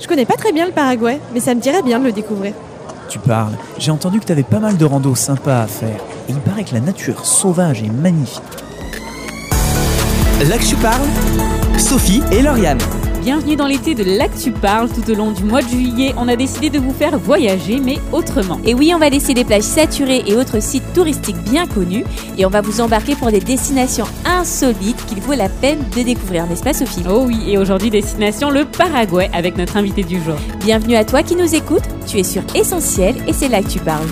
Je connais pas très bien le Paraguay, mais ça me dirait bien de le découvrir. Tu parles. J'ai entendu que t'avais pas mal de randos sympas à faire. Et il paraît que la nature sauvage est magnifique. Là que tu parles, Sophie et Lauriane. Bienvenue dans l'été de l'Actu Parle. Tout au long du mois de juillet, on a décidé de vous faire voyager, mais autrement. Et oui, on va laisser les plages saturées et autres sites touristiques bien connus. Et on va vous embarquer pour des destinations insolites qu'il vaut la peine de découvrir, n'est-ce pas Sophie? Oh oui, et aujourd'hui, destination le Paraguay avec notre invité du jour. Bienvenue à toi qui nous écoute. Tu es sur Essentiel et c'est là que tu parles.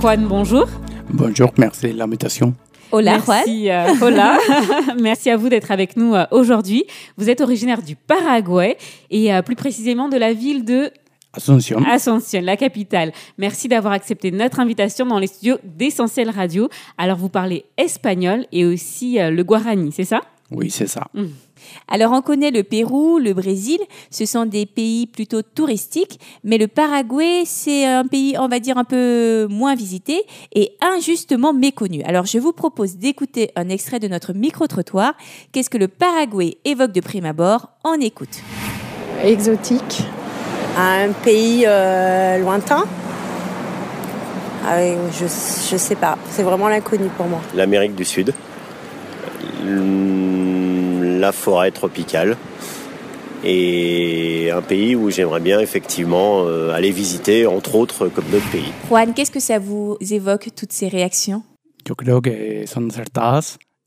Juan, bonjour. Bonjour, merci de l'invitation. Hola, Juan. Merci, euh, hola. Merci à vous d'être avec nous euh, aujourd'hui. Vous êtes originaire du Paraguay et euh, plus précisément de la ville de Asunción. Asunción, la capitale. Merci d'avoir accepté notre invitation dans les studios d'Essentiel Radio. Alors, vous parlez espagnol et aussi euh, le guarani, c'est ça? Oui, c'est ça. Alors on connaît le Pérou, le Brésil, ce sont des pays plutôt touristiques, mais le Paraguay, c'est un pays, on va dire, un peu moins visité et injustement méconnu. Alors je vous propose d'écouter un extrait de notre micro-trottoir. Qu'est-ce que le Paraguay évoque de prime abord? On écoute. exotique. Un pays euh, lointain? Ah je, je sais pas. C'est vraiment l'inconnu pour moi. l'Amérique du Sud, l- la forêt tropicale et un pays où j'aimerais bien effectivement euh, aller visiter, entre autres, comme d'autres pays. Juan, qu'est-ce que ça vous évoque, toutes ces réactions?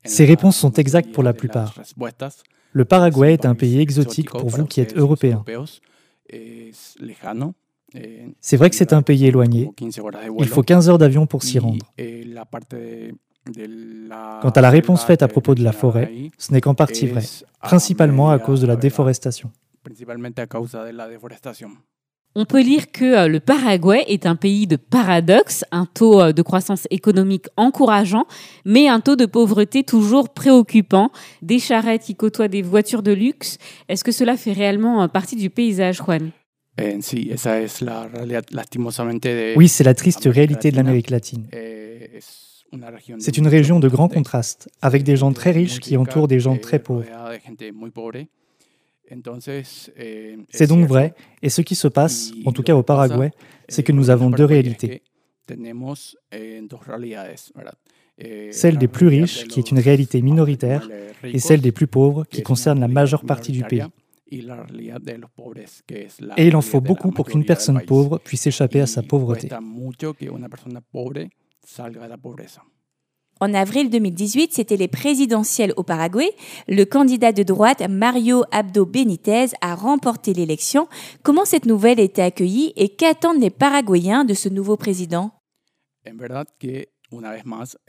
Ces réponses sont exactes pour la plupart. Le Paraguay est un pays exotique pour vous qui êtes. Eh, C'est vrai que c'est un pays éloigné. como 15 horas de Il faut 15 heures d'avion pour s'y rendre. Eh, Quant à la réponse faite à propos de la forêt, ce n'est qu'en partie vrai, principalement à cause de la déforestation. On peut lire que euh, le Paraguay est un pays de paradoxes, un taux euh, de croissance économique encourageant, mais un taux de pauvreté toujours préoccupant, des charrettes qui côtoient des voitures de luxe. Est-ce que cela fait réellement euh, partie du paysage, Juan? Eh, Oui, c'est la triste réalité de l'Amérique latine. C'est une région de grands contraste, avec des gens très riches qui entourent des gens très pauvres. C'est es donc vrai, et ce qui se passe, en tout cas au Paraguay, c'est que nous avons deux réalités. Celle des plus riches, qui est une réalité minoritaire, et celle des plus pauvres, qui concerne la majeure partie du pays. Et il en faut beaucoup pour qu'une personne pauvre puisse échapper à sa pauvreté. Salga de la pobreza. En avril 2018, c'était les présidentielles au Paraguay. Le candidat de droite, Mario Abdo Benitez, a remporté l'élection. Comment cette nouvelle a été accueillie et qu'attendent les Paraguayens de ce nouveau président? En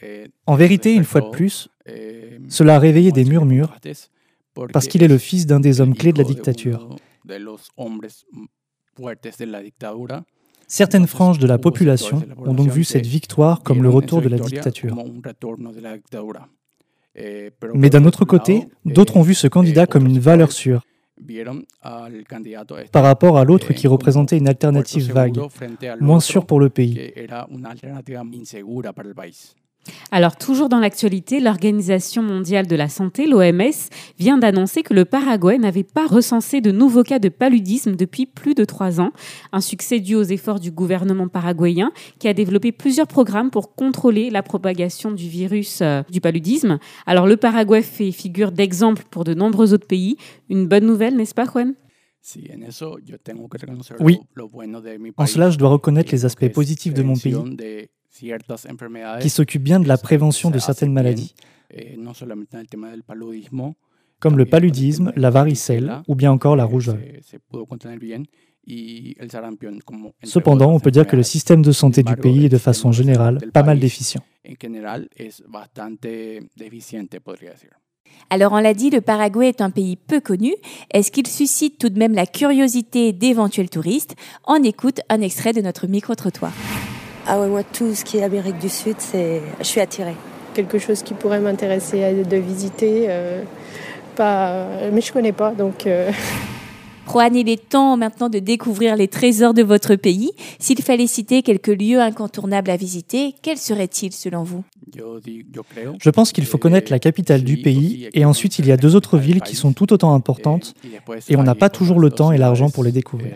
eh, En vérité, une fois de plus, eh, cela a réveillé des murmures parce qu'il est le fils d'un des hommes clés de la dictature. Certaines franges de la population ont donc vu cette victoire comme le retour de la dictature. Eh, Mais d'un autre côté, lado, d'autres eh, ont vu ce candidat eh, comme une valeur sûre par rapport à l'autre eh, qui représentait une alternative vague, moins sûre pour le pays. Alors, toujours dans l'actualité, l'Organisation mondiale de la santé, l'OMS, vient d'annoncer que le Paraguay n'avait pas recensé de nouveaux cas de paludisme depuis plus de trois ans. Un succès dû aux efforts du gouvernement paraguayen qui a développé plusieurs programmes pour contrôler la propagation du virus euh, du paludisme. Alors, le Paraguay fait figure d'exemple pour de nombreux autres pays. Une bonne nouvelle, n'est-ce pas, Juan? Oui. En cela, je dois reconnaître que les es aspects positifs de mon pays, qui s'occupe bien de la prévention de certaines maladies, eh, comme le paludisme, la varicelle ou bien encore la que rougeole. Cependant, on peut dire que le système de santé du pays est de façon générale pas mal déficient. Alors on l'a dit, le Paraguay est un pays peu connu. Est-ce qu'il suscite tout de même la curiosité d'éventuels touristes? On écoute un extrait de notre micro-trottoir. Ah ouais, moi, tout ce qui est Amérique du Sud, c'est... je suis attirée. Quelque chose qui pourrait m'intéresser à- de visiter. euh, pas, mais je connais pas, donc euh, Juan, il est temps maintenant de découvrir les trésors de votre pays. S'il fallait citer quelques lieux incontournables à visiter, quels seraient-ils selon vous? Je pense qu'il faut connaître la capitale du pays et ensuite il y a deux autres villes qui sont tout autant importantes eh, et on n'a pas toujours le temps et l'argent pour les découvrir.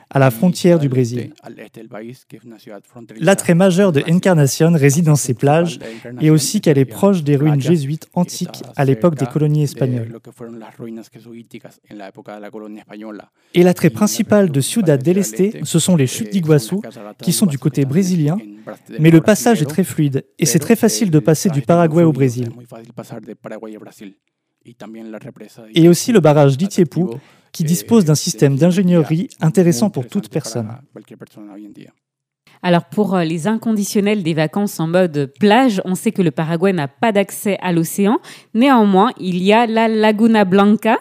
à la frontière du Brésil. L'attrait majeur de Encarnación réside dans ses plages et aussi qu'elle est proche des ruines jésuites antiques à l'époque des colonies espagnoles. Et l'attrait principal de Ciudad del Este, ce sont les chutes d'Iguassou qui sont du côté brésilien, mais le passage est très fluide et c'est très facile de passer du Paraguay au Brésil. Et aussi le barrage d'Itiepu qui dispose d'un système d'ingénierie intéressant pour toute personne. Alors pour euh, les inconditionnels des vacances en mode plage, on sait que le Paraguay n'a pas d'accès à l'océan. Néanmoins, il y a la Laguna Blanca.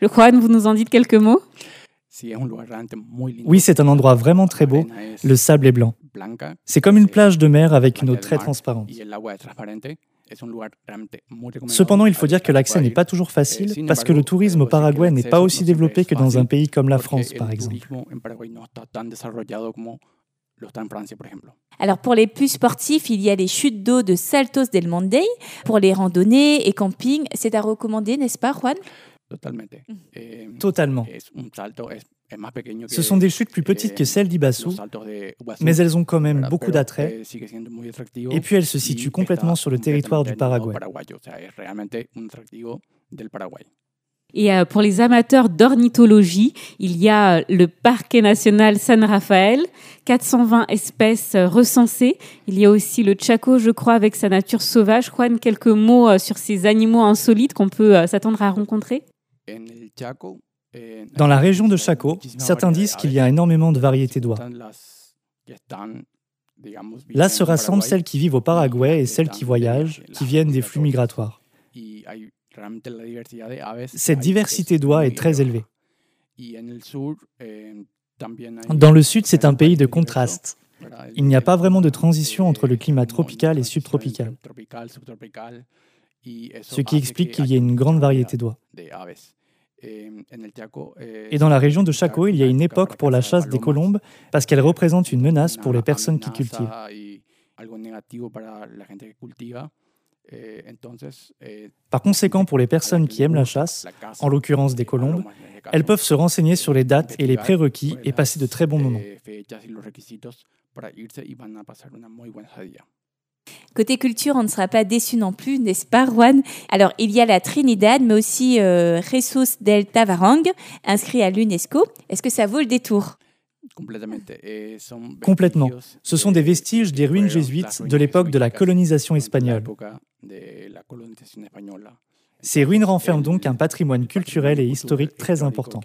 Le Juan, vous nous en dites quelques mots? Oui, c'est un endroit vraiment très beau. Le sable est blanc. C'est comme une plage de mer avec une eau très transparente. Cependant, il faut dire que l'accès n'est pas toujours facile parce que le tourisme au Paraguay n'est pas aussi développé que dans un pays comme la France, par exemple. Alors pour les plus sportifs, il y a les chutes d'eau de Saltos del Monday. Pour les randonnées et camping, c'est à recommander, n'est-ce pas, Juan? Totalement. Ce sont des chutes plus petites que celles d'Ibassou, mais elles ont quand même beaucoup d'attrait. Et puis elles se situent complètement sur le territoire du Paraguay. Et euh, pour les amateurs d'ornithologie, il y a euh, le parc national San Rafael, 420 espèces euh, recensées. Il y a aussi le Chaco, je crois, avec sa nature sauvage. Juan, quelques mots sur ces animaux insolites qu'on peut s'attendre à rencontrer? Dans la région de Chaco, certains disent qu'il y a énormément de variétés d'oies. Là se rassemblent celles qui vivent au Paraguay et celles qui voyagent, qui viennent des flux migratoires. Cette diversité d'oies est très élevée. Dans le sud, c'est un pays de contraste. Il n'y a pas vraiment de transition entre le climat tropical et subtropical, ce qui explique qu'il y ait une grande variété d'oies. Et dans la région de Chaco, il y a une époque pour la chasse des colombes parce qu'elle représente une menace pour les personnes qui cultivent. Par conséquent, pour les personnes qui aiment la chasse, en l'occurrence des colombes, elles peuvent se renseigner sur les dates et les prérequis et passer de très bons moments. Côté culture, on ne sera pas déçu non plus, n'est-ce pas, Juan? Alors, il y a la Trinidad, mais aussi euh, Jesus del Tavarang, inscrit à l'UNESCO. Est-ce que ça vaut le détour? Complètement. Ce sont des vestiges des ruines jésuites de l'époque de la colonisation espagnole. Ces ruines renferment donc un patrimoine culturel et historique très important.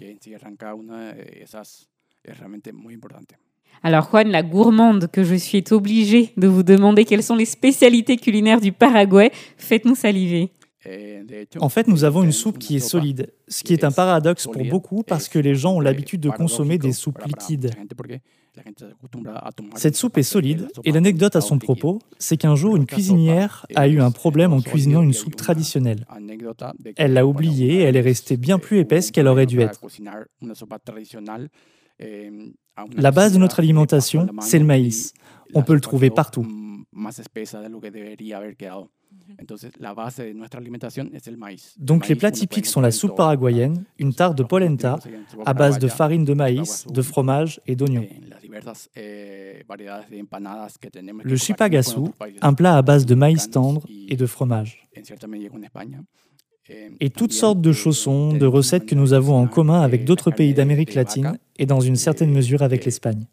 Alors Juan, la gourmande que je suis est obligée de vous demander quelles sont les spécialités culinaires du Paraguay. Faites-nous saliver. En fait, nous avons une soupe qui est solide, ce qui est un paradoxe pour beaucoup parce que les gens ont l'habitude de consommer des soupes liquides. Cette soupe est solide et l'anecdote à son propos, c'est qu'un jour une cuisinière a eu un problème en cuisinant une soupe traditionnelle. Elle l'a oubliée et elle est restée bien plus épaisse qu'elle aurait dû être. La base de notre alimentation, c'est le maïs. On peut le trouver partout. Donc les plats typiques sont la soupe paraguayenne, une tarte de polenta à base de farine de maïs, de fromage et d'oignons. Le chipagasu, un plat à base de maïs tendre et de fromage. Et toutes sortes de chaussons, de recettes que nous avons en commun avec d'autres pays d'Amérique latine et dans une certaine mesure avec l'Espagne.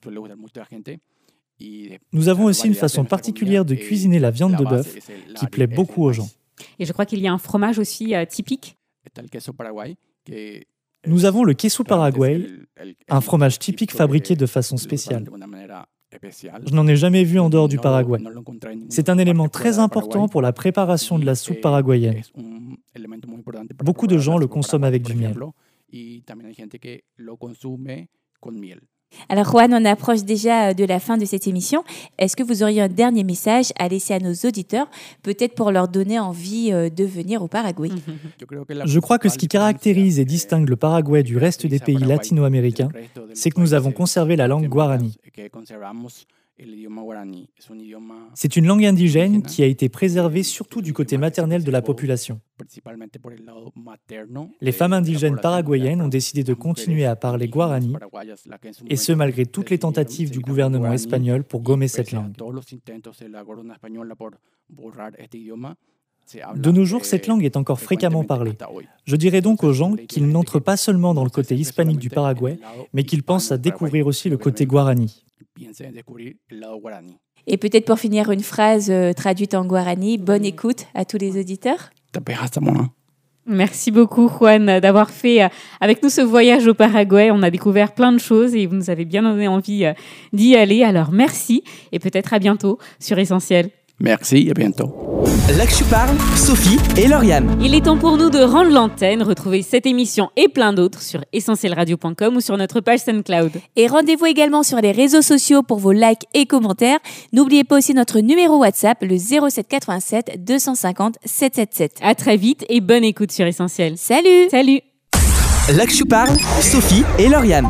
Nous avons aussi une façon particulière de cuisiner la viande de bœuf qui plaît beaucoup aux gens. Et je crois qu'il y a un fromage aussi euh, typique. Nous avons le queso paraguay, un fromage typique fabriqué de façon spéciale. Je n'en ai jamais vu en dehors du Paraguay. C'est un élément très important pour la préparation de la soupe paraguayenne. Beaucoup de gens le consomment avec du miel. Alors Juan, on approche déjà de la fin de cette émission. Est-ce que vous auriez un dernier message à laisser à nos auditeurs, peut-être pour leur donner envie euh, de venir au Paraguay? Je crois que ce qui caractérise et distingue le Paraguay du reste des pays latino-américains, c'est que nous avons conservé la langue guarani. C'est une langue indigène qui a été préservée surtout du côté maternel de la population. Les femmes indigènes paraguayennes ont décidé de continuer à parler guarani, et ce malgré toutes les tentatives du gouvernement espagnol pour gommer cette langue. De nos jours, cette langue est encore fréquemment parlée. Je dirais donc aux gens qu'ils n'entrent pas seulement dans le côté hispanique du Paraguay, mais qu'ils pensent à découvrir aussi le côté guarani. Et peut-être pour finir, une phrase euh, traduite en guarani. Bonne écoute à tous les auditeurs. Merci beaucoup, Juan, d'avoir fait euh, avec nous ce voyage au Paraguay. On a découvert plein de choses et vous nous avez bien donné envie euh, d'y aller. Alors, merci et peut-être à bientôt sur Essentiel. Merci, à bientôt. Là que je parle, Sophie et Lauriane. Il est temps pour nous de rendre l'antenne. Retrouvez cette émission et plein d'autres sur essentielradio.com ou sur notre page SoundCloud. Et rendez-vous également sur les réseaux sociaux pour vos likes et commentaires. N'oubliez pas aussi notre numéro WhatsApp, le 07 87 250 777. À très vite et bonne écoute sur Essentiel. Salut Salut Là que je parle, Sophie et Lauriane.